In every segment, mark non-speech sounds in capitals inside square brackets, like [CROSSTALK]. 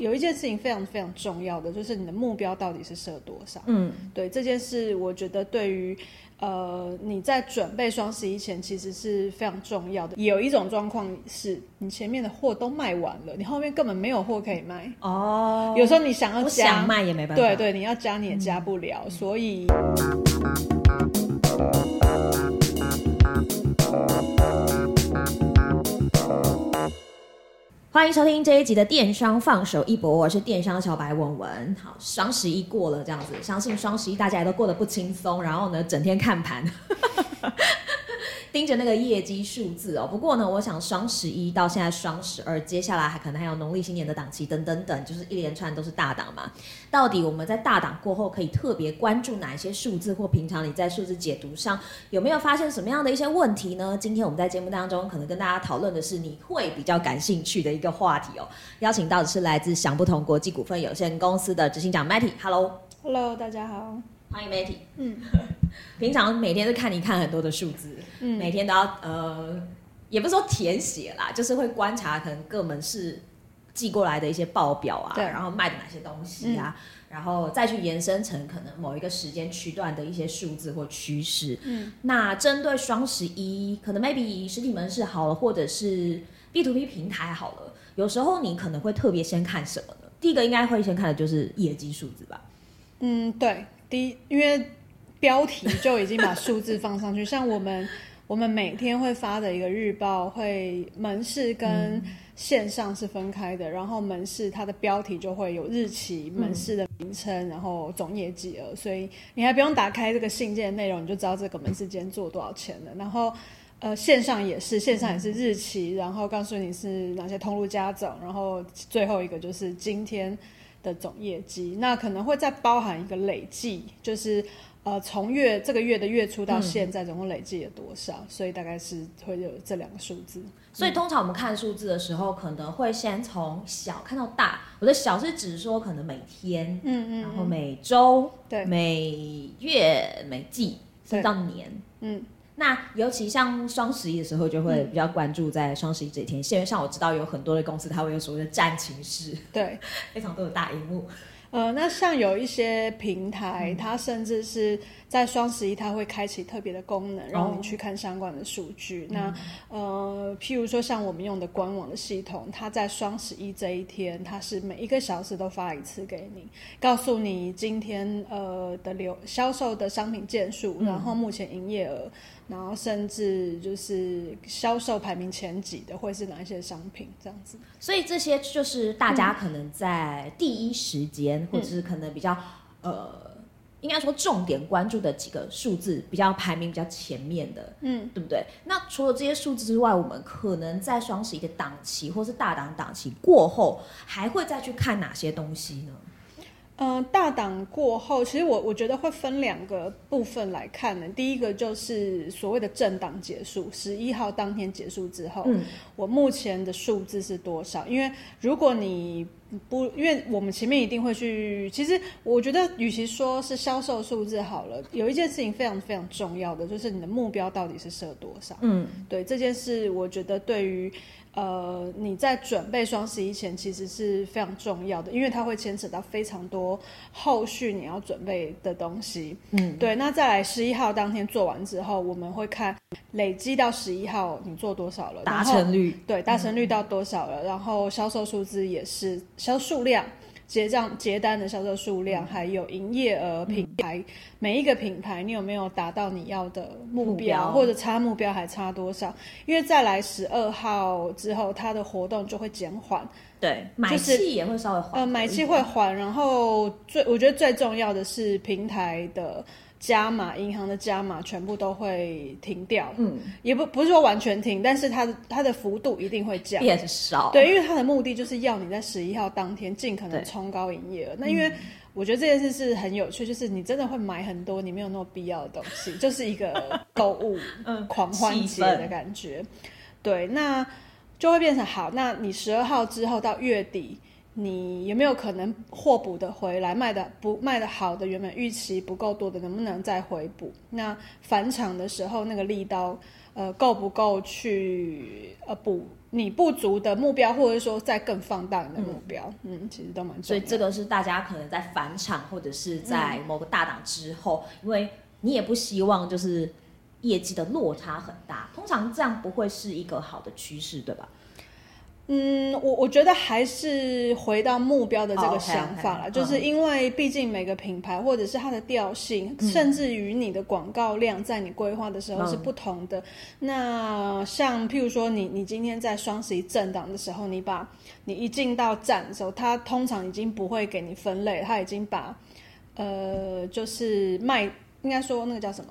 有一件事情非常非常重要的，就是你的目标到底是设多少？嗯，对这件事，我觉得对于呃你在准备双十一前，其实是非常重要的。有一种状况是你前面的货都卖完了，你后面根本没有货可以卖。哦，有时候你想要加，想卖也没办法。对对，你要加你也加不了，嗯、所以。欢迎收听这一集的电商放手一搏，我是电商小白文文。好，双十一过了，这样子，相信双十一大家也都过得不轻松，然后呢，整天看盘。盯着那个业绩数字哦，不过呢，我想双十一到现在双十二，接下来还可能还有农历新年的档期等等等，就是一连串都是大档嘛。到底我们在大档过后可以特别关注哪一些数字，或平常你在数字解读上有没有发现什么样的一些问题呢？今天我们在节目当中可能跟大家讨论的是你会比较感兴趣的一个话题哦。邀请到的是来自想不同国际股份有限公司的执行长 Matty，Hello，Hello，大家好，欢迎 Matty。嗯，[LAUGHS] 平常每天都看你看很多的数字。嗯，每天都要呃，也不是说填写啦，就是会观察可能各门市寄过来的一些报表啊，对，然后卖的哪些东西啊，嗯、然后再去延伸成可能某一个时间区段的一些数字或趋势。嗯，那针对双十一，可能 maybe 实体门市好了，或者是 B to B 平台好了，有时候你可能会特别先看什么呢？第一个应该会先看的就是业绩数字吧。嗯，对，第一，因为标题就已经把数字放上去，像我们。我们每天会发的一个日报，会门市跟线上是分开的，嗯、然后门市它的标题就会有日期、门市的名称，嗯、然后总业绩额，所以你还不用打开这个信件内容，你就知道这个门市今天做多少钱了。然后，呃，线上也是，线上也是日期，然后告诉你是哪些通路加总，然后最后一个就是今天的总业绩，那可能会再包含一个累计，就是。呃，从月这个月的月初到现在，总共累计了多少？嗯、所以大概是会有这两个数字。所以通常我们看数字的时候，可能会先从小看到大。我的小是指说可能每天，嗯嗯，然后每周，对，每月、每季，甚至到年，嗯。那尤其像双十一的时候，就会比较关注在双十一这一天。因为像我知道有很多的公司，它会有所谓的战情室，对，[LAUGHS] 非常多的大荧幕。呃，那像有一些平台，它甚至是在双十一，它会开启特别的功能，让你去看相关的数据。哦、那呃，譬如说像我们用的官网的系统，它在双十一这一天，它是每一个小时都发一次给你，告诉你今天呃的流销售的商品件数，嗯、然后目前营业额。然后甚至就是销售排名前几的会是哪一些商品这样子，所以这些就是大家可能在第一时间，嗯、或者是可能比较呃，应该说重点关注的几个数字，比较排名比较前面的，嗯，对不对？那除了这些数字之外，我们可能在双十一的档期或是大档档期过后，还会再去看哪些东西呢？嗯、呃，大档过后，其实我我觉得会分两个部分来看呢。第一个就是所谓的政党结束，十一号当天结束之后，嗯、我目前的数字是多少？因为如果你不，因为我们前面一定会去，其实我觉得，与其说是销售数字好了，有一件事情非常非常重要的，就是你的目标到底是设多少？嗯，对这件事，我觉得对于。呃，你在准备双十一前，其实是非常重要的，因为它会牵扯到非常多后续你要准备的东西。嗯，对。那再来十一号当天做完之后，我们会看累积到十一号你做多少了，达成率。对，达成率到多少了，嗯、然后销售数字也是销数量。结账结单的销售数量，还有营业额，品牌、嗯、每一个品牌，你有没有达到你要的目标，目标或者差目标还差多少？因为再来十二号之后，它的活动就会减缓，对，买气也会稍微缓，呃，买气会缓，然后最我觉得最重要的是平台的。加码银行的加码全部都会停掉，嗯，也不不是说完全停，但是它的它的幅度一定会降，变少，对，因为它的目的就是要你在十一号当天尽可能冲高营业额。那因为我觉得这件事是很有趣，就是你真的会买很多你没有那么必要的东西，[LAUGHS] 就是一个购物狂欢节的感觉，嗯、对，那就会变成好，那你十二号之后到月底。你有没有可能货补的回来，卖的不卖的好的，原本预期不够多的，能不能再回补？那返场的时候那个力道，呃，够不够去呃补你不足的目标，或者说再更放大你的目标？嗯，嗯，其实都蛮重要。所以这个是大家可能在返场或者是在某个大档之后，嗯，因为你也不希望就是业绩的落差很大，通常这样不会是一个好的趋势，对吧？嗯，我我觉得还是回到目标的这个想法了，oh, okay, okay. 就是因为毕竟每个品牌或者是它的调性，嗯、甚至于你的广告量，在你规划的时候是不同的。嗯、那像譬如说你，你你今天在双十一震荡的时候，你把你一进到站的时候，它通常已经不会给你分类，它已经把呃，就是卖，应该说那个叫什么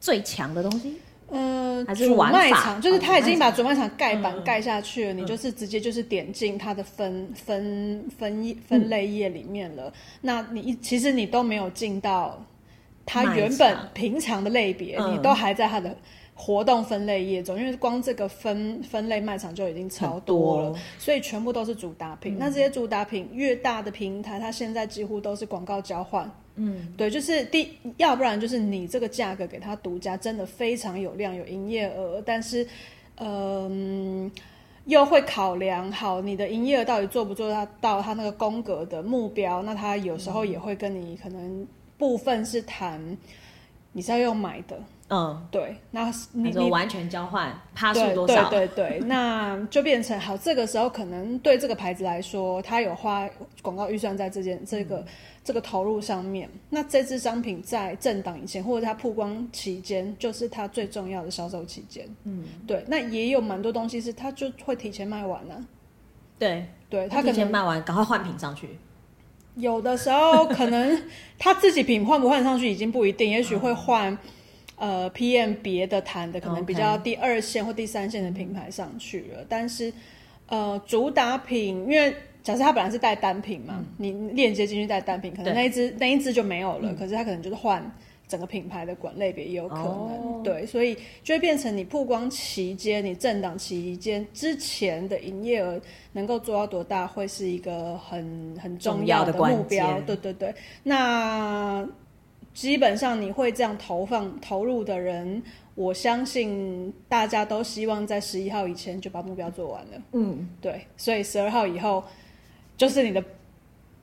最强的东西。呃，主卖场就是他已经把主卖场盖板盖下去了，嗯，你就是直接就是点进它的分分分分类页里面了。嗯，那你一其实你都没有进到它原本平常的类别，你都还在它的活动分类页中，因为光这个分分类卖场就已经超多了，多所以全部都是主打品，嗯。那这些主打品越大的平台，它现在几乎都是广告交换。嗯，对，就是第，要不然就是你这个价格给他独家，真的非常有量，有营业额，但是，嗯、呃，又会考量好你的营业额到底做不做到到他那个宫格的目标，那他有时候也会跟你可能部分是谈，你是要用买的。嗯，对，那你你完全交换趴数多少？对对对，对那就变成好。这个时候可能对这个牌子来说，它有花广告预算在这件这个、嗯、这个投入上面。那这支商品在震荡以前或者它曝光期间，就是它最重要的销售期间。嗯，对。那也有蛮多东西是它就会提前卖完呢、啊。对对，它提前卖完，赶快换品上去。有的时候可能他自己品换不换上去已经不一定，也许会换。呃，PM 别的谈的可能比较第二线或第三线的品牌上去了.但是呃，主打品，因为假设它本来是带单品嘛，嗯、你链接进去带单品，可能那一只那一只就没有了，可是它可能就是换整个品牌的管类别也有可能，oh. 对，所以就会变成你曝光期间，你政党期间之前的营业额能够做到多大，会是一个很很重要的目标，对对对，那。基本上你会这样投放投入的人，我相信大家都希望在十一号以前就把目标做完了。嗯，对，所以十二号以后就是你的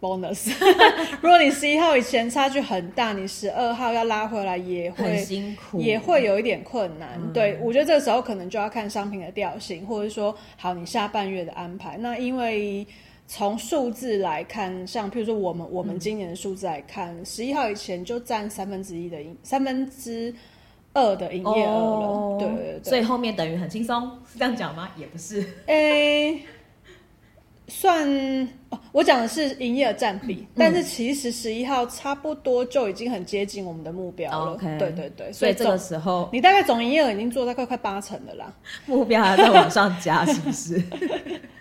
bonus。[LAUGHS] 如果你十一号以前差距很大，你十二号要拉回来也会很辛苦，也会有一点困难。嗯、对，我觉得这个时候可能就要看商品的调性，或者说好你下半月的安排。那因为。从数字来看，像譬如说我们我们今年的数字来看，十、嗯、一号以前就占三分之一的营三分之二的营业额了，哦、对，对对对，所以后面等于很轻松，是这样讲吗？也不是，诶、欸，算哦，我讲的是营业额占比、嗯，但是其实十一号差不多就已经很接近我们的目标了，对对对，所以这个时候你大概总营业额已经做到快快八成了啦，目标还在往上加，是不是？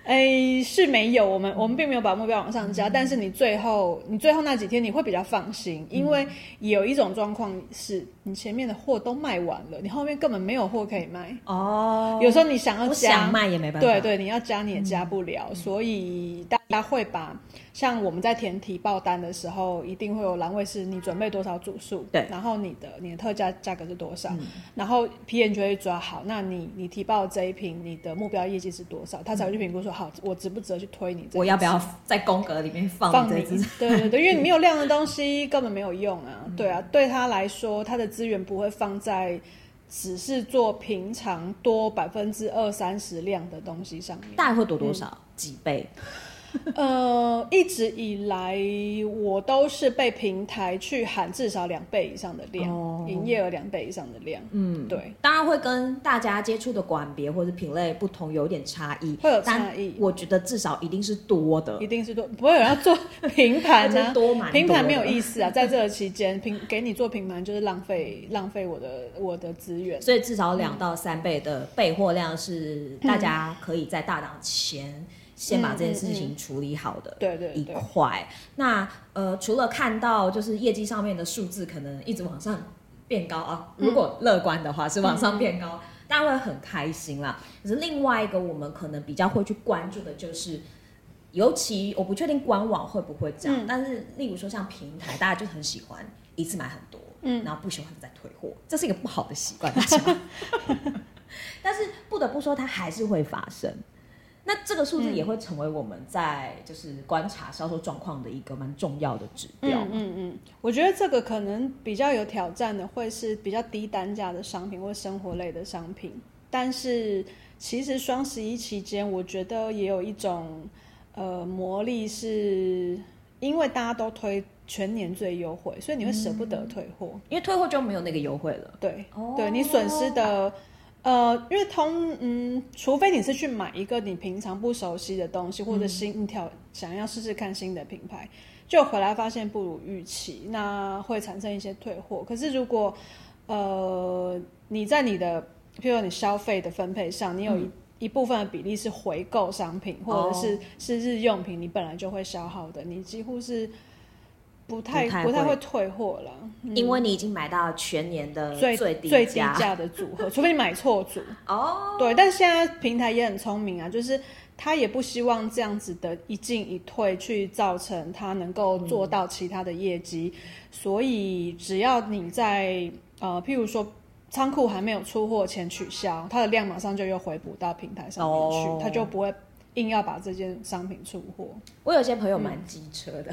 哎、欸，是没有，我们我们并没有把目标往上加，嗯、但是你最后你最后那几天你会比较放心，嗯、因为有一种状况是你前面的货都卖完了，你后面根本没有货可以卖。哦。有时候你想要加，想卖也没办法，对对，你要加你也加不了，嗯、所以大家会把。像我们在填提报单的时候，一定会有栏位是你准备多少组数，对，然后你的你的特价价格是多少，嗯、然后 P N 就会抓好，那你你提报这一瓶，你的目标业绩是多少，他才会去评估说好，我值不值得去推你这，我要不要在宫格里面放放你？对对对，[LAUGHS] 因为你没有量的东西根本没有用啊，对啊，对他来说，他的资源不会放在只是做平常多百分之二三十量的东西上面，大概会多多少、嗯、几倍？[LAUGHS] 呃，一直以来我都是被平台去喊至少两倍以上的量，哦、营业额两倍以上的量。嗯，对，当然会跟大家接触的管别或者品类不同，有点差异，会有差异。我觉得至少一定是多的，一定是多，不会有人要做平盘呢、啊？[LAUGHS] 多蛮多平盘没有意思啊，在这个期间平给你做平盘就是浪费浪费我的我的资源，所以至少两到三倍的备货量是大家可以在大档前。先把这件事情处理好的，一块。那呃，除了看到就是业绩上面的数字可能一直往上变高啊，如果乐观的话是往上变高，大家会很开心啦。可是另外一个我们可能比较会去关注的就是尤其我不确定官网会不会这样，嗯、但是例如说像平台，大家就很喜欢一次买很多，嗯，然后不喜欢再退货，这是一个不好的习惯。[LAUGHS] 但是不得不说，它还是会发生。那这个数字也会成为我们在就是观察销售状况的一个蛮重要的指标。嗯嗯嗯，我觉得这个可能比较有挑战的会是比较低单价的商品或生活类的商品，但是其实双十一期间，我觉得也有一种。呃，魔力是因为大家都推全年最优惠，所以你会舍不得退货，嗯，因为退货就没有那个优惠了。对，哦、对你损失的，呃，因为通，嗯，除非你是去买一个你平常不熟悉的东西，或者新一条想要试试看新的品牌，就回来发现不如预期，那会产生一些退货。可是如果，呃，你在你的，譬如说你消费的分配上，你有一。嗯一部分的比例是回购商品，或者是、oh. 是日用品，你本来就会消耗的，你几乎是不太不太，会退货了，嗯，因为你已经买到全年的最最低价的组合，[LAUGHS] 除非你买错组哦。Oh. 对，但是现在平台也很聪明啊，就是他也不希望这样子的一进一退去造成他能够做到其他的业绩，嗯，所以只要你在呃，譬如说。仓库还没有出货前取消，它的量马上就又回补到平台上面去，它、oh. 就不会硬要把这件商品出货。我有些朋友蛮机车的，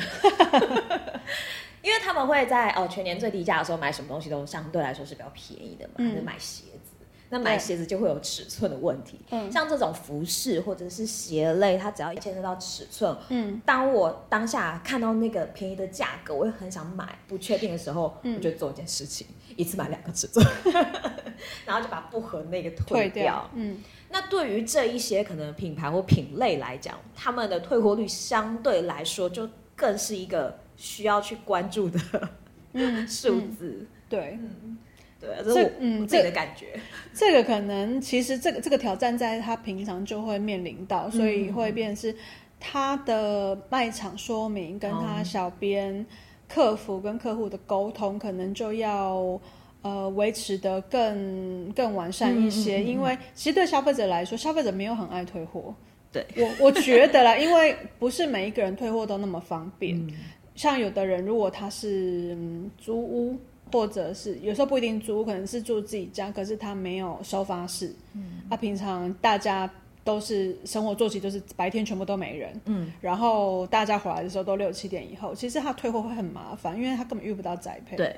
嗯、[LAUGHS] 因为他们会在哦全年最低价的时候买什么东西都相对来说是比较便宜的嘛，就、嗯、买鞋子。那买鞋子就会有尺寸的问题，嗯，像这种服饰或者是鞋类，它只要牵涉到尺寸，嗯，当我当下看到那个便宜的价格，我也很想买，不确定的时候，嗯，我就做一件事情，一次买两个尺寸，[LAUGHS] 然后就把不合那个退掉，退掉，嗯。那对于这一些可能品牌或品类来讲，他们的退货率相对来说就更是一个需要去关注的，嗯，[LAUGHS] 数字，嗯、对。嗯对，这嗯，这个感觉，这个可能其实这个这个挑战在他平常就会面临到，所以会变是他的卖场说明跟他小编、客服跟客户的沟通，可能就要呃维持的更更完善一些，因为其实对消费者来说，消费者没有很爱退货。对，我我觉得啦，[LAUGHS] 因为不是每一个人退货都那么方便，像有的人如果他是租屋。或者是有时候不一定租，可能是住自己家，可是他没有收发室。嗯，他、啊、平常大家都是生活作息，就是白天全部都没人。嗯，然后大家回来的时候都六七点以后，其实他退货会很麻烦，因为他根本遇不到宅配。对，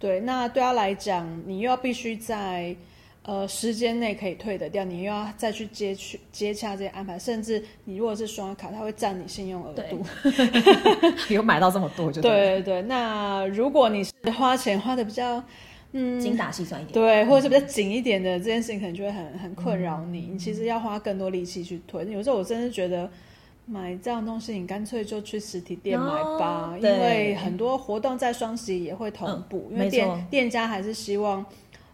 对，那对他来讲，你又要必须在。呃，时间内可以退得掉，你又要再去接去接洽这些安排，甚至你如果是刷卡，它会占你信用额度。[LAUGHS] 有买到这么多就对。对对对，那如果你是花钱花的比较嗯精打细算一点，对，或者是比较紧一点的、嗯、这件事情，可能就会很很困扰你、嗯。你其实要花更多力气去推。有时候我真的觉得买这样东西，你干脆就去实体店买吧，哦、因为很多活动在双十一也会同步，嗯、因为店店家还是希望。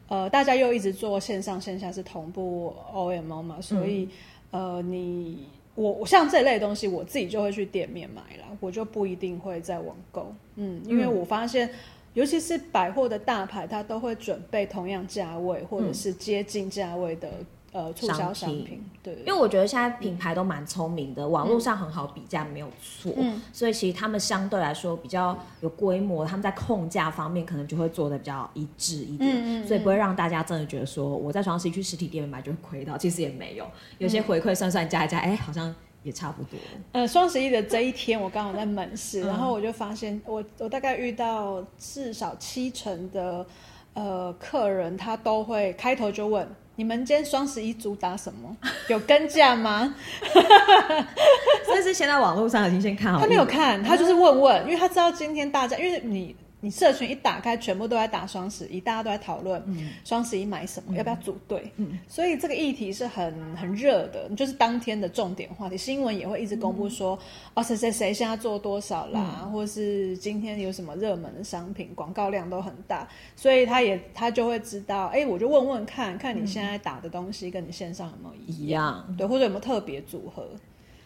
呃，大家又一直做线上线下是同步 OMO 嘛，所以、嗯、呃，你我我像这类东西，我自己就会去店面买了，我就不一定会在网购，嗯，因为我发现，嗯、尤其是百货的大牌，它都会准备同样价位或者是接近价位的。呃，促销商品，对，因为我觉得现在品牌都蛮聪明的，嗯、网络上很好比价，没有错、嗯，所以其实他们相对来说比较有规模，他们在控价方面可能就会做的比较一致一点，嗯嗯，所以不会让大家真的觉得说我在双十一去实体店买就会亏到，其实也没有，有些回馈算算加一加，哎、欸，好像也差不多。呃，双十一的这一天，我刚好在门市，然后我就发现我我大概遇到至少七成的呃客人，他都会开头就问。你们今天双十一主打什么？[LAUGHS] 有跟价吗？[LAUGHS] 所以是先在网络上已经先看好。他没有看，他就是问问，因为他知道今天大家，因为你。你社群一打开，全部都在打双十一，大家都在讨论双十一买什么，嗯、要不要组队、嗯。所以这个议题是很很热的，就是当天的重点话题。新闻也会一直公布说，嗯、哦，谁谁谁现在做多少啦，嗯、或是今天有什么热门的商品，广告量都很大。所以他也他就会知道，哎、欸，我就问问看看你现在打的东西跟你线上有没有一样，一样对，或者有没有特别组合？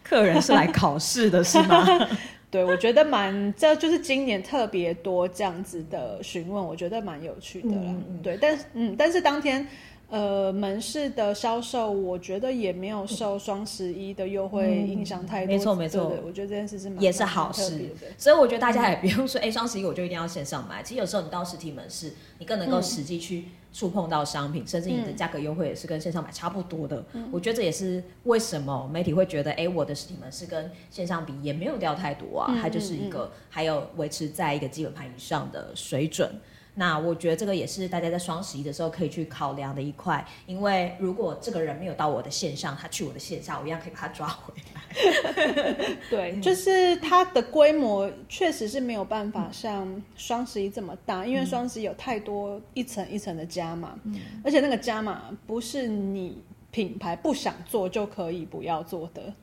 客人是来考试的是吗？[LAUGHS] 对，我觉得蛮，这就是今年特别多这样子的询问，我觉得蛮有趣的啦。嗯嗯、对，但是嗯，但是当天，呃，门市的销售，我觉得也没有受双十一的优惠影响太多。没错没错，我觉得这件事是蛮也是好事。所以我觉得大家也不用说，哎、嗯，双十一我就一定要线上买。其实有时候你到实体门市，你更能够实际去触碰到商品，嗯、甚至你的价格优惠也是跟线上买差不多的。嗯、我觉得这也是为什么媒体会觉得，哎，我的实体门市跟线上比也没有掉太多啊，嗯、它就是一个还有维持在一个基本盘以上的水准。那我觉得这个也是大家在双十一的时候可以去考量的一块，因为如果这个人没有到我的线上，他去我的线下，我一样可以把他抓回来。[LAUGHS] 对，就是它的规模确实是没有办法像双十一这么大，嗯、因为双十一有太多一层一层的加码，嗯、而且那个加码不是你品牌不想做就可以不要做的。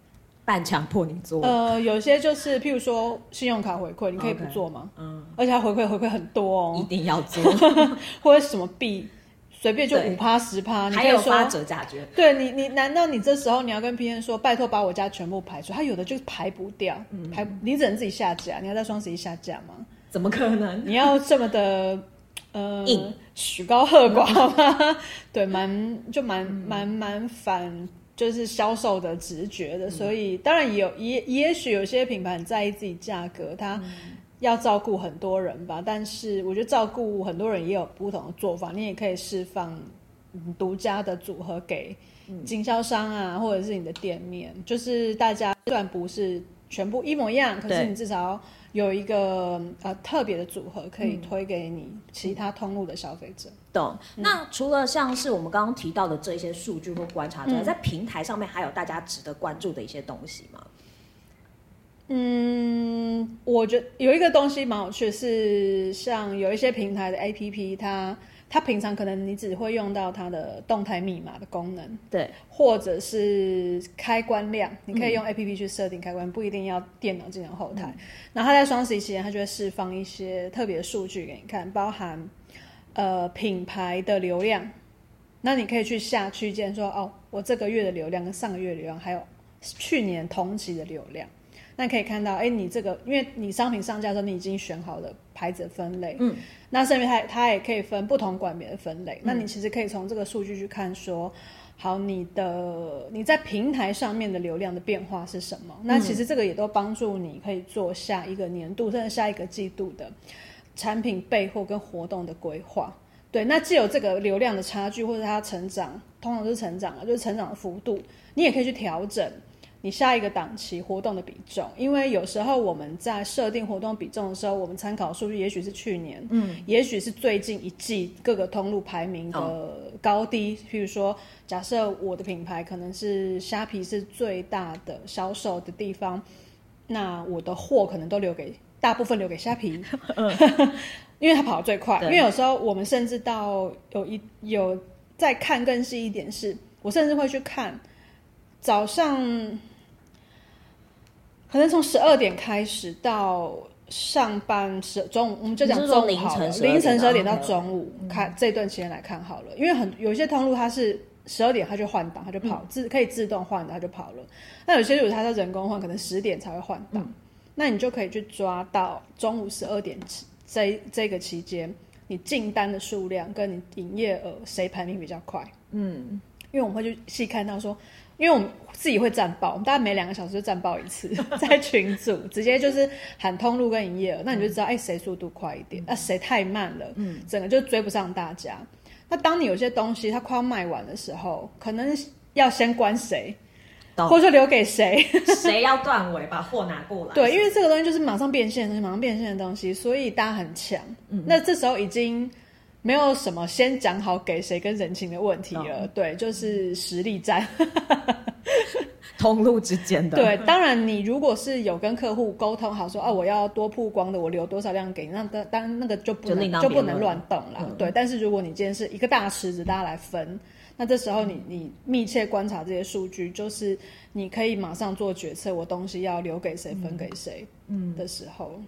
半强迫你做，呃，有些就是，譬如说信用卡回馈，你可以不做吗？Okay, 嗯，而且它回馈回馈很多哦，一定要做，[LAUGHS] 或者什么币，随便就五趴十趴，你可以说发折价券。对你，你难道你这时候你要跟 P N 说，拜托把我家全部排除？他有的就是排不掉，嗯、排你只能自己下架，你要在双十一下架吗？怎么可能？你要这么的呃，曲高和寡吗？[LAUGHS] 对，蛮就蛮蛮蛮反。就是销售的直觉的，嗯、所以当然也有也也许有些品牌很在意自己价格，它要照顾很多人吧。嗯、但是我觉得照顾很多人也有不同的做法，你也可以释放独家的组合给经销商啊，嗯、或者是你的店面，就是大家虽然不是全部一模一样，可是你至少。有一个呃特别的组合可以推给你其他通路的消费者。懂。那除了像是我们刚刚提到的这一些数据或观察之外，嗯、在平台上面还有大家值得关注的一些东西吗？嗯，我觉得有一个东西蛮有趣，是像有一些平台的 APP 它。它平常可能你只会用到它的动态密码的功能，对，或者是开关量，你可以用 APP 去设定开关，嗯、不一定要电脑进行后台。嗯、然后它在双十一期间，它就会释放一些特别的数据给你看，包含呃品牌的流量，那你可以去下区间说，哦，我这个月的流量跟上个月的流量，还有去年同期的流量。那可以看到，哎，你这个，因为你商品上架的时候，你已经选好了牌子的分类，嗯，那甚至它它也可以分不同管别的分类，嗯、那你其实可以从这个数据去看说，好，你的你在平台上面的流量的变化是什么？嗯、那其实这个也都帮助你可以做下一个年度甚至下一个季度的产品备货跟活动的规划。对，那既有这个流量的差距或者它成长，通常是成长了，就是成长的幅度，你也可以去调整。你下一个档期活动的比重，因为有时候我们在设定活动比重的时候，我们参考数据也许是去年，嗯，也许是最近一季各个通路排名的高低。哦、譬如说，假设我的品牌可能是虾皮是最大的销售的地方，那我的货可能都留给大部分留给虾皮，[LAUGHS] 嗯、[LAUGHS] 因为它跑得最快。因为有时候我们甚至到有一有再看更细一点是，是我甚至会去看早上。可能从十二点开始到上班时中午，我们就讲中午好了，凌晨十二点到中午看这段时间来看好了，因为很有些通路它是十二点它就换档，它就跑自可以自动换的，它就跑了。那有些如果它是人工换，可能十点才会换档，那你就可以去抓到中午十二点这这个期间，你进单的数量跟你营业额谁排名比较快？嗯，因为我们会去细看到说。因为我们自己会战报，我们大概每两个小时就战报一次，[LAUGHS] 在群组直接就是喊通路跟营业额，那你就知道哎谁速度快一点，那谁、太慢了，嗯，整个就追不上大家。那当你有些东西它快要卖完的时候，可能要先关谁，懂或者说留给谁，[LAUGHS] 谁要断尾把货拿过来。对，因为这个东西就是马上变现，马上变现的东西，所以大家很强。嗯、那这时候已经。没有什么先讲好给谁跟人情的问题了，哦、对，就是实力战，[LAUGHS] 通路之间的。对，当然你如果是有跟客户沟通好说，哦，我要多曝光的，我留多少量给你，那当当然那个就不能就，就不能乱动了。嗯、对，但是如果你今天是一个大池子，大家来分，那这时候你你密切观察这些数据，就是你可以马上做决策，我东西要留给谁，分给谁，嗯的时候。嗯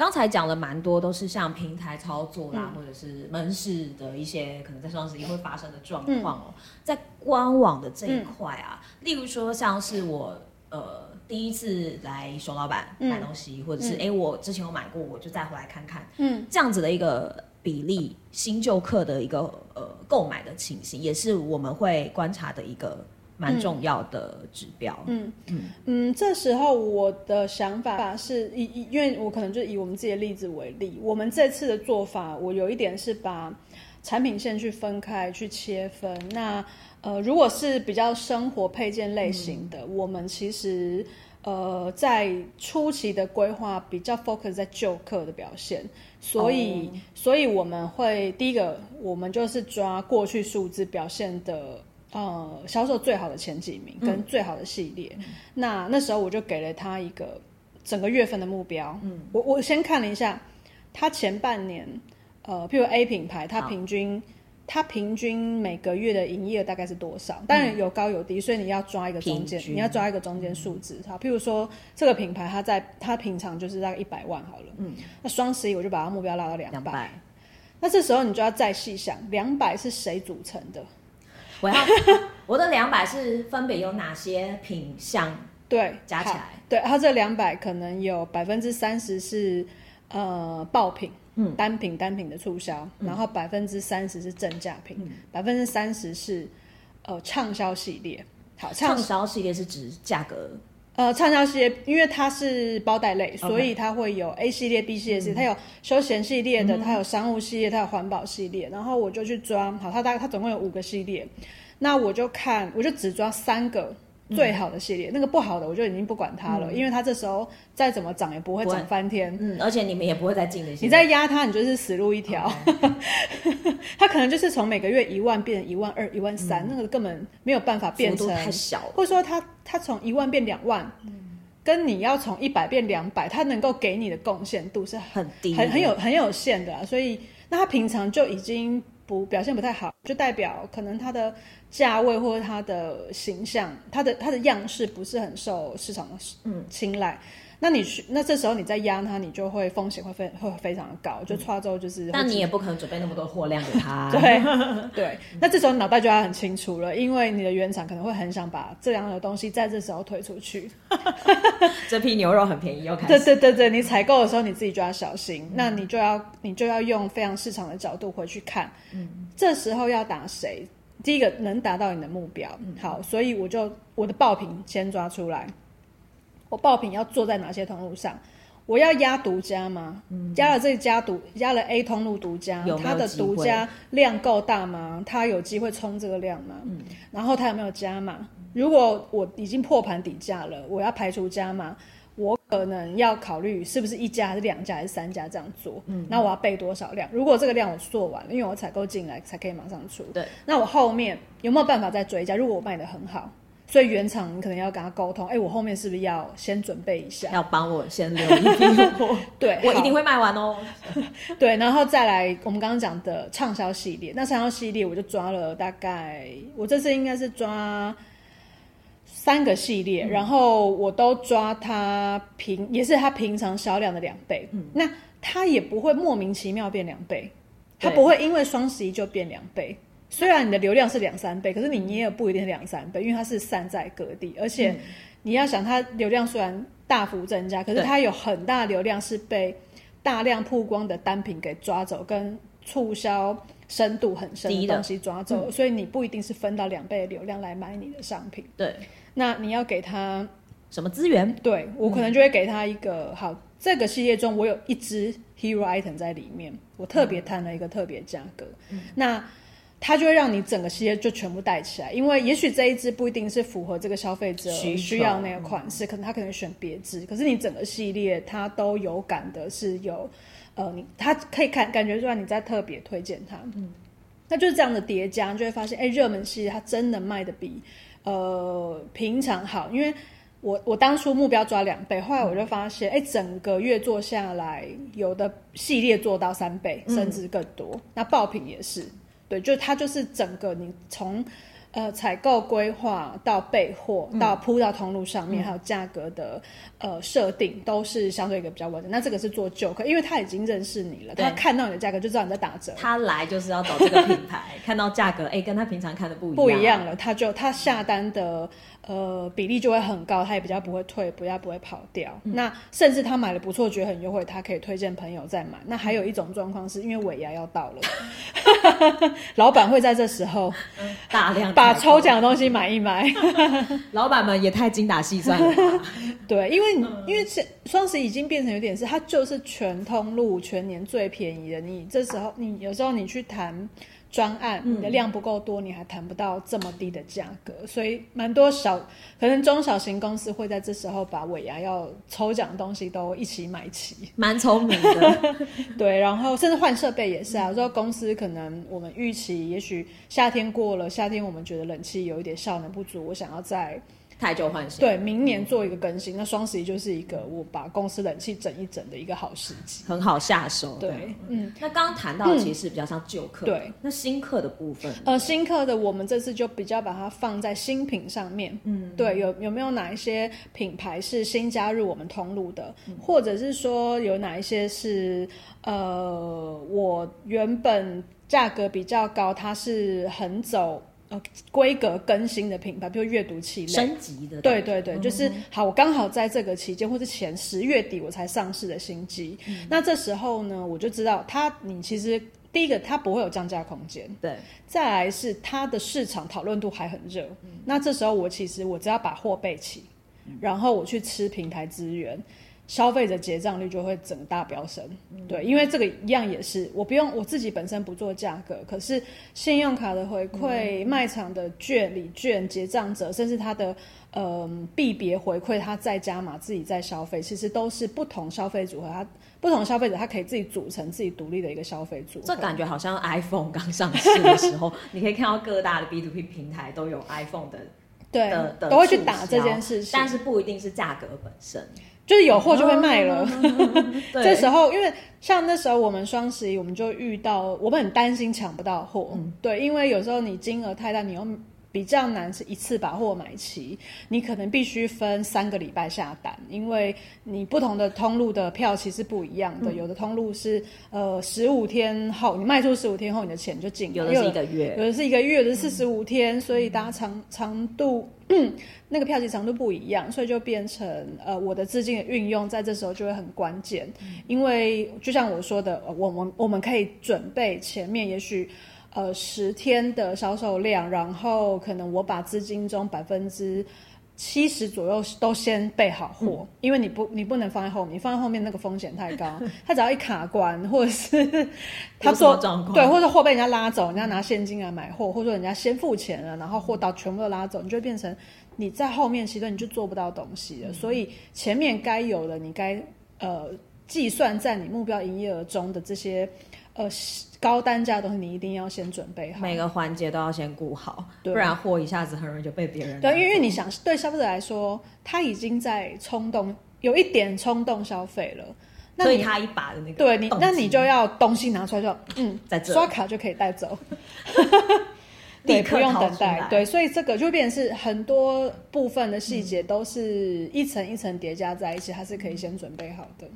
刚才讲了蛮多，都是像平台操作啦，嗯、或者是门市的一些可能在双十一会发生的状况哦。嗯、在官网的这一块啊，嗯、例如说像是我呃第一次来熊老板买东西，嗯、或者是哎、我之前有买过，我就再回来看看，嗯，这样子的一个比例，新旧客的一个呃购买的情形，也是我们会观察的一个蛮重要的指标。嗯嗯嗯，这时候我的想法是以以，因为我可能就以我们自己的例子为例，我们这次的做法，我有一点是把产品线去分开去切分。那呃，如果是比较生活配件类型的，嗯、我们其实呃在初期的规划比较 focus 在旧客的表现。所以，oh. 所以我们会第一个，我们就是抓过去数字表现的，呃，销售最好的前几名跟最好的系列。嗯、那那时候我就给了他一个整个月份的目标。嗯，我我先看了一下，他前半年，呃，譬如 A 品牌，它平均。它平均每个月的营业额大概是多少？当然有高有低，所以你要抓一个中间，你要抓一个中间数字。好，譬如说这个品牌，它在它平常就是大概一百万好了。嗯，那双十一我就把它目标拉到两百。那这时候你就要再细想，两百是谁组成的？我要 [LAUGHS] 我的两百是分别有哪些品项？对，加起来。对，它这两百可能有百分之三十是呃爆品。嗯，单品单品的促销，嗯、然后百分之三十是正价品，百分之三十是呃畅销系列。好，畅销系列是指价格？呃，畅销系列，因为它是包袋类，所以它会有 A 系列、B 系列，嗯、它有休闲系列的，它有商务系列，它有环保系列。然后我就去装，好，它大概它总共有五个系列，那我就看，我就只装三个。最好的系列，嗯、那个不好的我就已经不管它了，嗯、因为它这时候再怎么涨也不会涨翻天。嗯，而且你们也不会再进那些。你再压它，你就是死路一条。[LAUGHS] 它可能就是从每个月一万变成一万二、一万三，那个根本没有办法变成。太小。或者说它它从一万变两万，嗯、跟你要从一百变两百，它能够给你的贡献度是很低、很很有很有限的。所以，那它平常就已经不表现不太好，就代表可能它的。价位或者它的形象，它的它的样式不是很受市场的嗯青睐，那你去那这时候你再压它，你就会风险会非会非常的高，就差之后就是。那你也不可能准备那么多货量给他。对 [LAUGHS] 对，那这时候脑袋就要很清楚了，因为你的原厂可能会很想把这样的东西在这时候推出去。[LAUGHS] [LAUGHS] 这批牛肉很便宜，又开始。对对对对，你采购的时候你自己就要小心，嗯、那你就要你就要用非常市场的角度回去看，嗯，这时候要打谁？第一个能达到你的目标，好，所以我就我的爆品先抓出来。我爆品要做在哪些通路上？我要压独家吗？压了这家独，压了 A 通路独家，它的独家量够大吗？它有机会冲这个量吗？然后它有没有加码？如果我已经破盘底价了，我要排除加码。我可能要考虑是不是一家还是两家还是三家这样做，嗯，那我要备多少量？如果这个量我做完了，因为我采购进来才可以马上出，对，那我后面有没有办法再追加？如果我卖的很好，所以原厂你可能要跟他沟通，哎、欸，我后面是不是要先准备一下？要帮我先留一批货，[LAUGHS] 对，我一定会卖完哦。[LAUGHS] 对，然后再来我们刚刚讲的畅销系列，那畅销系列我就抓了大概，我这次应该是抓。三个系列，然后我都抓它平，也是它平常销量的两倍。嗯，那它也不会莫名其妙变两倍，它不会因为双十一就变两倍。虽然你的流量是两三倍，可是你也不一定是两三倍，因为它是散在各地，而且你要想，它流量虽然大幅增加，可是它有很大流量是被大量曝光的单品给抓走，跟促销深度很深的东西抓走，所以你不一定是分到两倍的流量来买你的商品。对。那你要给他什么资源？对，我可能就会给他一个、嗯、好，这个系列中我有一支 hero item 在里面，我特别谈了一个特别价格，嗯、那他就会让你整个系列就全部带起来，因为也许这一支不一定是符合这个消费者需要那个款式，可能他可能选别支，可是你整个系列他都有感的是有，呃，你他可以看感觉出来你在特别推荐它，嗯，那就是这样的叠加，就会发现，哎，热门系列它真的卖的比。呃，平常好，因为我我当初目标抓两倍，后来我就发现，哎、嗯，整个月做下来，有的系列做到三倍，甚至更多。嗯、那爆品也是，对，就它就是整个你从呃采购规划到备货、嗯、到铺到通路上面，嗯、还有价格的呃设定，都是相对一个比较稳定。那这个是做旧客，因为他已经认识你了，他看到你的价格就知道你在打折。他来就是要找这个品牌，[LAUGHS] 看到价格，哎、欸，跟他平常看的不一样，不一样了，他就他下单的。呃，比例就会很高，他也比较不会退，比较不会跑掉。嗯、那甚至他买了不错，觉得很优惠，他可以推荐朋友再买。那还有一种状况是因为尾牙要到了，[LAUGHS] 老板会在这时候 [LAUGHS] 大量把抽奖的东西买一买。[LAUGHS] 老板们也太精打细算了。对，因为因为双十一已经变成有点是，它就是全通路全年最便宜的。你这时候你有时候你去谈。专案，你的量不够多，嗯、你还谈不到这么低的价格，所以蛮多小可能中小型公司会在这时候把尾牙要抽奖的东西都一起买齐，蛮聪明的。[LAUGHS] 对，然后甚至换设备也是啊，说、嗯、公司可能我们预期，也许夏天过了，夏天我们觉得冷气有一点效能不足，我想要再。汰旧换新，对，明年做一个更新。嗯、那双十一就是一个我把公司冷气整一整的一个好时机，很好下手。对，嗯。那刚刚谈到其实比较像旧客，嗯，对。那新客的部分，呃，新客的我们这次就比较把它放在新品上面。嗯，对，有有没有哪一些品牌是新加入我们通路的，嗯、或者是说有哪一些是呃，我原本价格比较高，它是很走。呃，规格更新的品牌，比如阅读器类。升级的，对对对，嗯、就是好。我刚好在这个期间，或是前十月底我才上市的新机，嗯、那这时候呢，我就知道它，你其实第一个它不会有降价空间，对。再来是它的市场讨论度还很热，嗯、那这时候我其实我只要把货备齐，嗯、然后我去吃平台资源。消费者结账率就会整大飙升，嗯、对，因为这个一样也是，我不用我自己本身不做价格，可是信用卡的回馈、嗯、卖场的券、礼券、结账者，甚至他的呃币别回馈，他再加码自己再消费，其实都是不同消费组合，他不同消费者他可以自己组成自己独立的一个消费组合。这感觉好像 iPhone 刚上市的时候，[LAUGHS] 你可以看到各大的 B to B 平台都有 iPhone 的，对，的的都会去打这件事情，但是不一定是价格本身。就是有货就会卖了，[LAUGHS] 这时候因为像那时候我们双十一，我们就遇到我们很担心抢不到货，嗯、对，因为有时候你金额太大，你又比较难是一次把货买齐，你可能必须分三个礼拜下单，因为你不同的通路的票其实不一样的，嗯、有的通路是呃十五天后你卖出十五天后你的钱就进，有的是一个月，有的是一个月，有的是四十五天，嗯、所以大家长长度。嗯，那个票期长度不一样，所以就变成呃，我的资金的运用在这时候就会很关键。嗯、因为就像我说的，我们我们可以准备前面也许呃十天的销售量，然后可能我把资金中百分之七十左右都先备好货，嗯、因为你不你不能放在后面，你放在后面那个风险太高，他只要一卡关或者是 [LAUGHS] 他做对，或者货被人家拉走，人家拿现金来买货，或者说人家先付钱了，然后货到全部都拉走，你就会变成你在后面其实你就做不到东西了。嗯、所以前面该有的你该呃计算在你目标营业额中的这些呃。高单价的东西你一定要先准备好，每个环节都要先顾好，对不然货一下子很容易就被别人。对，因为你想，对消费者来说，他已经在冲动，有一点冲动消费了，那所以他一把的那个，对你，那你就要东西拿出来就，嗯，在这刷卡就可以带走，对，不用等待，对，所以这个就变成是很多部分的细节都是一层一层叠加在一起，它是可以先准备好的。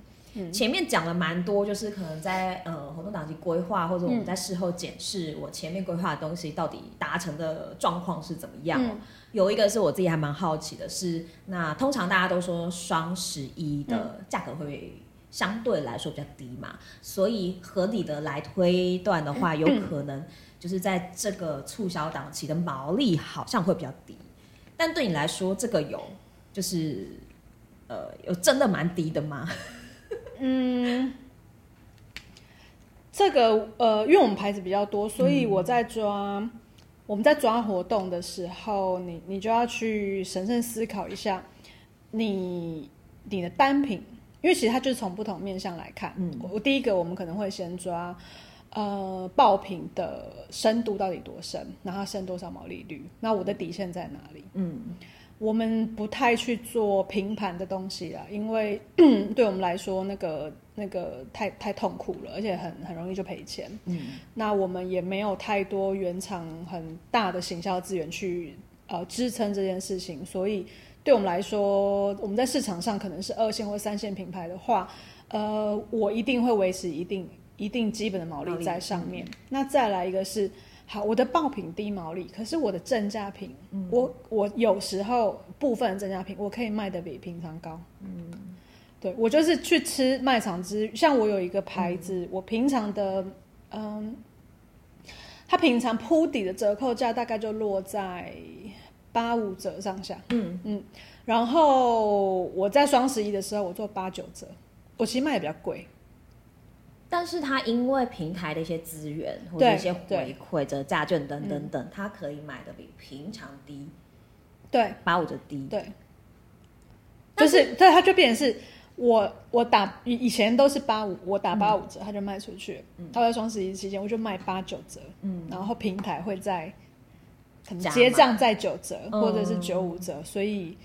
前面讲了蛮多，就是可能在呃活动档期规划，或者我们在事后检视我前面规划的东西到底达成的状况是怎么样。嗯、有一个是我自己还蛮好奇的是，是那通常大家都说双十一的价格会相对来说比较低嘛，嗯、所以合理的来推断的话，有可能就是在这个促销档期的毛利好像会比较低。但对你来说，这个有就是呃有真的蛮低的吗？[LAUGHS] 嗯，这个呃，因为我们牌子比较多，所以我在抓，嗯、我们在抓活动的时候，你你就要去审慎思考一下你，你你的单品，因为其实它就是从不同面向来看。嗯，我第一个我们可能会先抓，呃，爆品的深度到底多深，然后剩多少毛利率，那我的底线在哪里？嗯。我们不太去做平盘的东西啦，因为 [CLEARS THROAT] 对我们来说，那个那个太太痛苦了，而且很很容易就赔钱。嗯，那我们也没有太多原厂很大的行销资源去呃支撑这件事情，所以对我们来说，我们在市场上可能是二线或三线品牌的话，呃，我一定会维持一定一定基本的毛利在上面。嗯、那再来一个是。好，我的爆品低毛利，可是我的正价品，嗯、我我有时候部分的正价品，我可以卖的比平常高。嗯，对，我就是去吃卖场之，像我有一个牌子，嗯、我平常的，嗯，它平常铺底的折扣价大概就落在八五折上下。嗯嗯，然后我在双十一的时候，我做八九折，我其实卖的比较贵。但是他因为平台的一些资源或者一些回馈、折价券等等等，他、嗯、可以买的比平常低，对，八五折低，对，就是对，他就变成是我我打以以前都是八五，我打八五折，他就卖出去。嗯，他在双十一期间，我就卖八九折，嗯，然后平台会在可能结账在九折或者是九五折，嗯、所以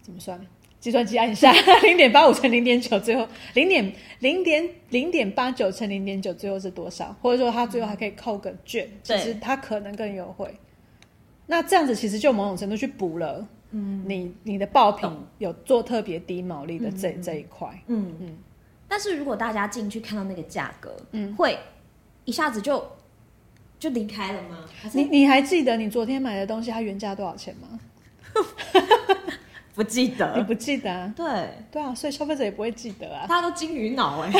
怎么算？计算机按下，零点八五乘零点九，最后零点零点零点八九乘零点九，最后是多少？或者说他最后还可以扣个券，其实他可能更优惠。那这样子其实就某种程度去补了，嗯，你你的爆品有做特别低毛利的这这一块，嗯嗯。但是如果大家进去看到那个价格，嗯，会一下子就就离开了吗？你你还记得你昨天买的东西它原价多少钱吗？[LAUGHS] 不记得，你不记得啊？对对啊，所以消费者也不会记得啊。大家都金鱼脑哎，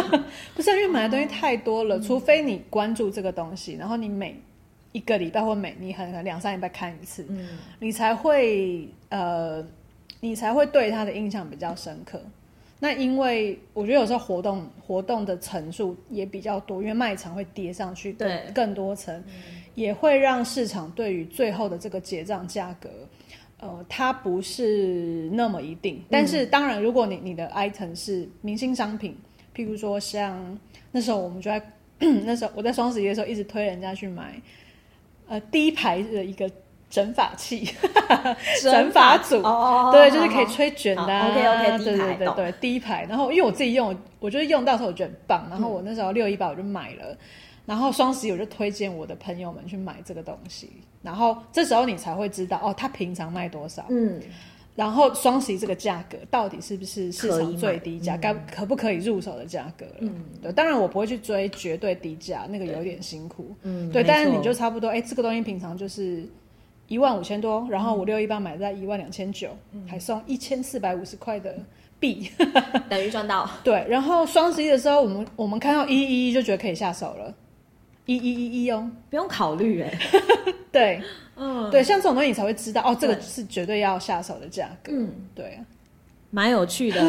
[LAUGHS] 不是因为买的东西太多了，除非你关注这个东西，然后你每一个礼拜或每你可能两三礼拜看一次，嗯，你才会呃，你才会对它的印象比较深刻。那因为我觉得有时候活动活动的层数也比较多，因为卖场会叠上去，对，更多层，也会让市场对于最后的这个结账价格。呃，它不是那么一定，但是当然，如果你你的 item 是明星商品，譬如说像那时候我们就在 [CLEARS THROAT] 那时候我在双十一的时候一直推人家去买，呃，第一排的一个整发器，[LAUGHS] 整发组，哦，对，就是可以吹卷的，OK OK，对对对对，低牌。然后因为我自己用，我就是用到时候我觉得很棒，然后我那时候六一八我就买了。然后双十一我就推荐我的朋友们去买这个东西，然后这时候你才会知道哦，他平常卖多少，嗯，然后双十一这个价格到底是不是市场最低价，该可不可以入手的价格了？嗯，对，当然我不会去追绝对低价，那个有点辛苦，嗯，对，但是你就差不多，哎，这个东西平常就是一万五千多，然后五六一八买在一万两千九，还送一千四百五十块的币，等于赚到。[LAUGHS] 对，然后双十一的时候，我们我们看到一一一就觉得可以下手了。一一一一哦，不用考虑哎，[LAUGHS] 对，嗯，对，像这种东西你才会知道哦，这个是绝对要下手的价格，嗯，对，蛮有趣的，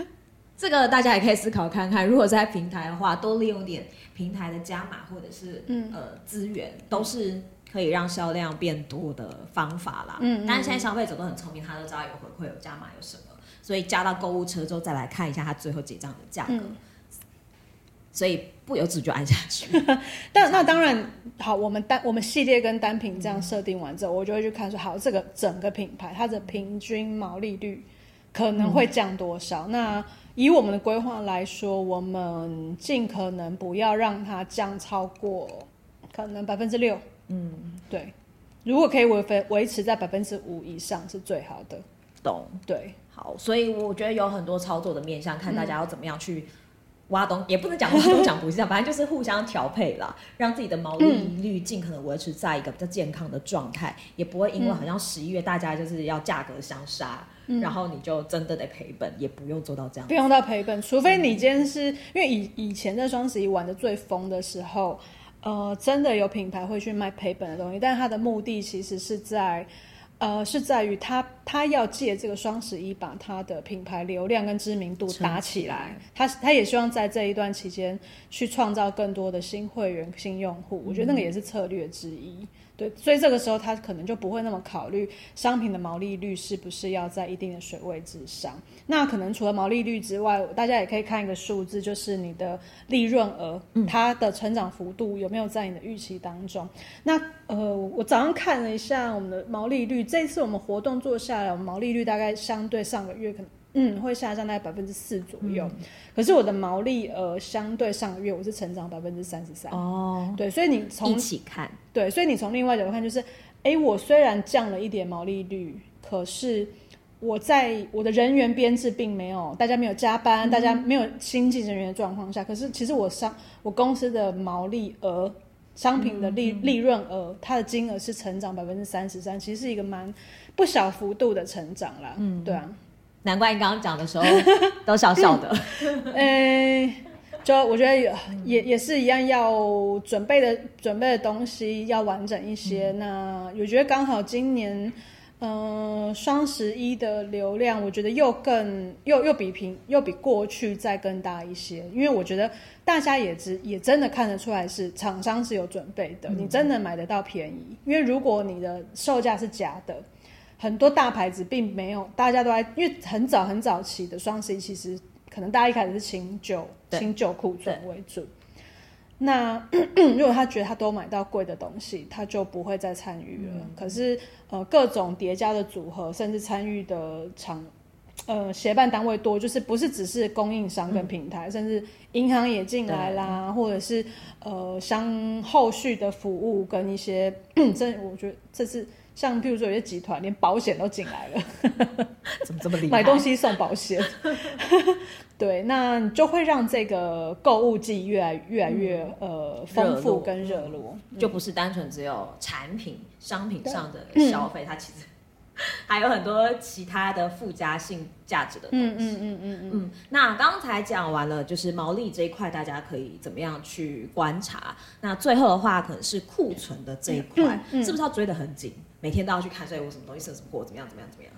[LAUGHS] 这个大家也可以思考看看，如果在平台的话，多利用点平台的加码或者是嗯。呃资源，都是可以让销量变多的方法啦。嗯，但是现在消费者都很聪明，他都知道有回馈、有加码、有什么，所以加到购物车之后再来看一下他最后结账的价格。所以不由自主就按下去，[LAUGHS] 但那当然好。我们单我们系列跟单品这样设定完之后，我就会去看说，好，这个整个品牌它的平均毛利率可能会降多少？嗯、那以我们的规划来说，我们尽可能不要让它降超过可能百分之六。嗯，对。如果可以维维维持在百分之五以上是最好的。懂。对。好，所以我觉得有很多操作的面向，看大家要怎么样去。挖东也不能讲挖东讲不是这样，反正就是互相调配啦，让自己的毛利率尽可能维持在一个比较健康的状态，嗯、也不会因为好像十一月大家就是要价格相杀，嗯、然后你就真的得赔本，也不用做到这样。不用到赔本，除非你今天是因为以以前在双十一玩的最疯的时候，呃，真的有品牌会去卖赔本的东西，但它的目的其实是在。呃，是在于他他要借这个双十一把他的品牌流量跟知名度打起来，他他也希望在这一段期间去创造更多的新会员、新用户，我觉得那个也是策略之一。对，所以这个时候他可能就不会那么考虑商品的毛利率是不是要在一定的水位之上。那可能除了毛利率之外，大家也可以看一个数字，就是你的利润额，嗯、它的成长幅度有没有在你的预期当中？那呃，我早上看了一下我们的毛利率，这次我们活动做下下来，我们毛利率大概相对上个月可能嗯会下降大概百分之四左右，嗯、可是我的毛利额相对上个月我是成长百分之三十三。哦，对，所以你从一起看，对，所以你从另外角度看就是，哎、欸，我虽然降了一点毛利率，可是。我在我的人员编制并没有，大家没有加班，嗯、大家没有新进人员的状况下，可是其实我商我公司的毛利额、商品的利、嗯、利润额，它的金额是成长百分之三十三，其实是一个蛮不小幅度的成长啦。嗯，对啊，难怪你刚刚讲的时候 [LAUGHS] 都小小的。嗯、欸，就我觉得也也也是一样，要准备的准备的东西要完整一些。嗯、那我觉得刚好今年。嗯，双十一的流量，我觉得又更又又比平又比过去再更大一些，因为我觉得大家也只也真的看得出来是厂商是有准备的，嗯、你真的买得到便宜。因为如果你的售价是假的，很多大牌子并没有，大家都在，因为很早很早期的双十一，其实可能大家一开始是清旧清旧库存为主。那 [CLEARS THROAT] 如果他觉得他都买到贵的东西，他就不会再参与了。嗯、可是呃，各种叠加的组合，甚至参与的厂呃协办单位多，就是不是只是供应商跟平台，嗯、甚至银行也进来啦，或者是呃相后续的服务跟一些，[CLEARS THROAT] 这我觉得这是。像譬如说有些集团连保险都进来了，[LAUGHS] 怎么这么厉害？买东西送保险，[LAUGHS] 对，那就会让这个购物季越来越来越呃丰富跟热络，就不是单纯只有产品商品上的消费，它其实。还有很多其他的附加性价值的东西。嗯嗯嗯嗯。那刚才讲完了，就是毛利这一块，大家可以怎么样去观察？那最后的话，可能是库存的这一块，是不是要追得很紧？每天都要去看，所以我什么东西剩什么货，怎么样怎么样怎么样？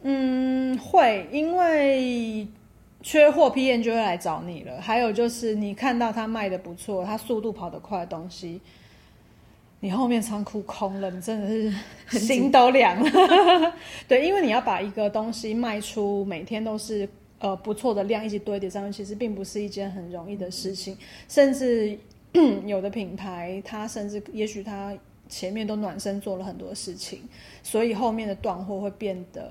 嗯，会，因为缺货，PM 就会来找你了。还有就是你看到他卖的不错，他速度跑得快的东西。你后面仓库空了，你真的是心都凉了。[LAUGHS] 对，因为你要把一个东西卖出，每天都是呃不错的量，一直堆叠上面，其实并不是一件很容易的事情。甚至有的品牌，它甚至也许它前面都暖身做了很多事情，所以后面的断货会变得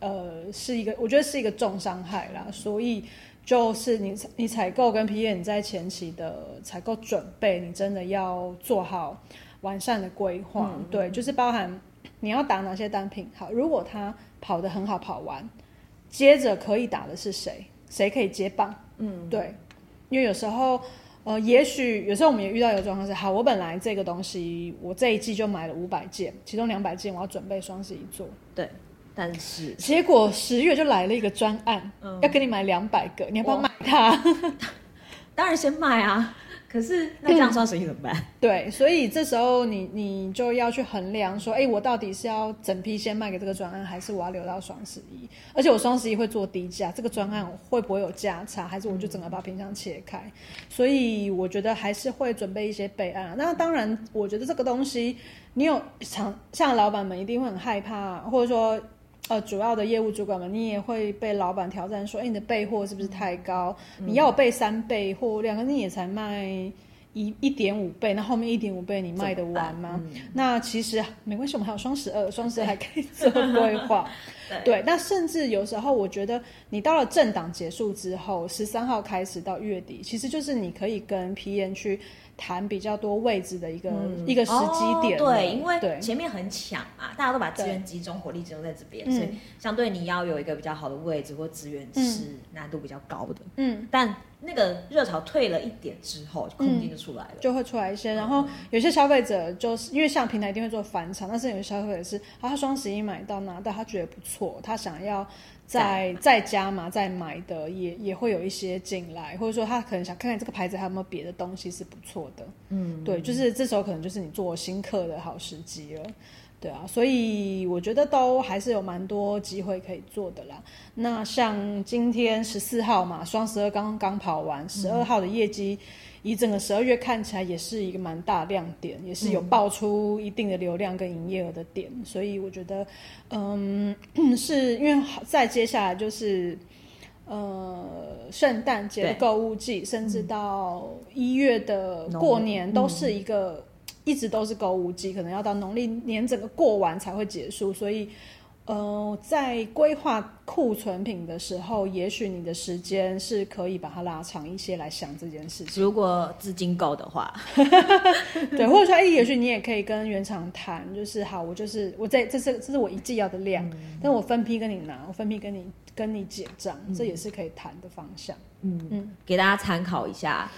呃是一个，我觉得是一个重伤害啦。所以就是你你采购跟 PM 你在前期的采购准备，你真的要做好完善的规划。嗯、对，就是包含你要打哪些单品。好，如果他跑得很好，跑完，接着可以打的是谁？谁可以接棒？嗯，对，因为有时候，呃，也许有时候我们也遇到一个状况是，好，我本来这个东西我这一季就买了五百件，其中两百件我要准备双十一做。对。但是结果十月就来了一个专案，嗯、要给你买两百个，你要不要买它？[LAUGHS] 当然先买啊！可是那这样双十一怎么办？嗯、[LAUGHS] 对，所以这时候你你就要去衡量说，哎、欸，我到底是要整批先卖给这个专案，还是我要留到双十一？而且我双十一会做低价，这个专案会不会有价差？还是我就整个把品相切开？嗯、所以我觉得还是会准备一些备案。那当然，我觉得这个东西你有像像老板们一定会很害怕，或者说。呃，主要的业务主管们，你也会被老板挑战说，哎，你的备货是不是太高？嗯、你要我备三倍货量，可是你也才卖一一点五倍，那后面一点五倍你卖得完吗？嗯、那其实没关系，我们还有双十二，双十二还可以做规划。[LAUGHS] 对，对，那甚至有时候我觉得，你到了政党结束之后，十三号开始到月底，其实就是你可以跟 PM 去。谈比较多位置的一个、嗯、一个时机点、哦，对，因为前面很抢嘛，大家都把资源集中、火力集中在这边，所以相对你要有一个比较好的位置或资源是难度比较高的。嗯，但那个热潮退了一点之后，空间就出来了、嗯，就会出来一些。然后有些消费者就是因为像平台一定会做返场，但是有些消费者是啊，他双十一买到拿到，他觉得不错，他想要。再再加嘛，再买的也也会有一些进来，或者说他可能想看看这个牌子还有没有别的东西是不错的，嗯，对，就是这时候可能就是你做新客的好时机了，对啊，所以我觉得都还是有蛮多机会可以做的啦。那像今天十四号嘛，双十二刚刚跑完，十二号的业绩。嗯以整个十二月看起来也是一个蛮大亮点，也是有爆出一定的流量跟营业额的点，嗯、所以我觉得，嗯，[CLEARS THROAT] 是因为再接下来就是，呃，圣诞节的购物季，甚至到一月的过年都是一个，嗯、一直都是购物季，可能要到农历年整个过完才会结束，所以呃，在规划库存品的时候，也许你的时间是可以把它拉长一些来想这件事情。如果资金够的话，[LAUGHS] 对，或者说，哎、欸，也许你也可以跟原厂谈，就是好，我就是我在这是这是我一季要的量，嗯、但我分批跟你拿，我分批跟你跟你结账，嗯、这也是可以谈的方向。嗯嗯，给大家参考一下。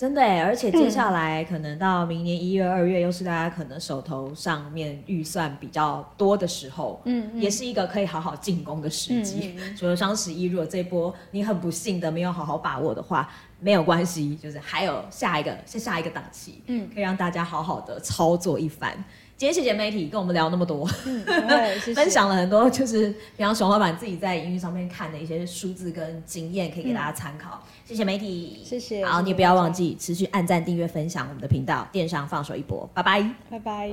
真的哎，而且接下来可能到明年一月、二月，又是大家可能手头上面预算比较多的时候，嗯，也是一个可以好好进攻的时机。除了双十一，如果这波你很不幸的没有好好把握的话，没有关系，就是还有下一个，是下一个档期，嗯，可以让大家好好的操作一番。今天谢谢 Matty 跟我们聊那么多，嗯、[LAUGHS] 谢谢分享了很多，就是比方熊老板自己在营运上面看的一些数字跟经验，可以给大家参考。嗯、谢谢 Matty，谢谢。好，你也不要忘记持续按赞、订阅、分享我们的频道，电商放手一搏，拜拜，拜拜。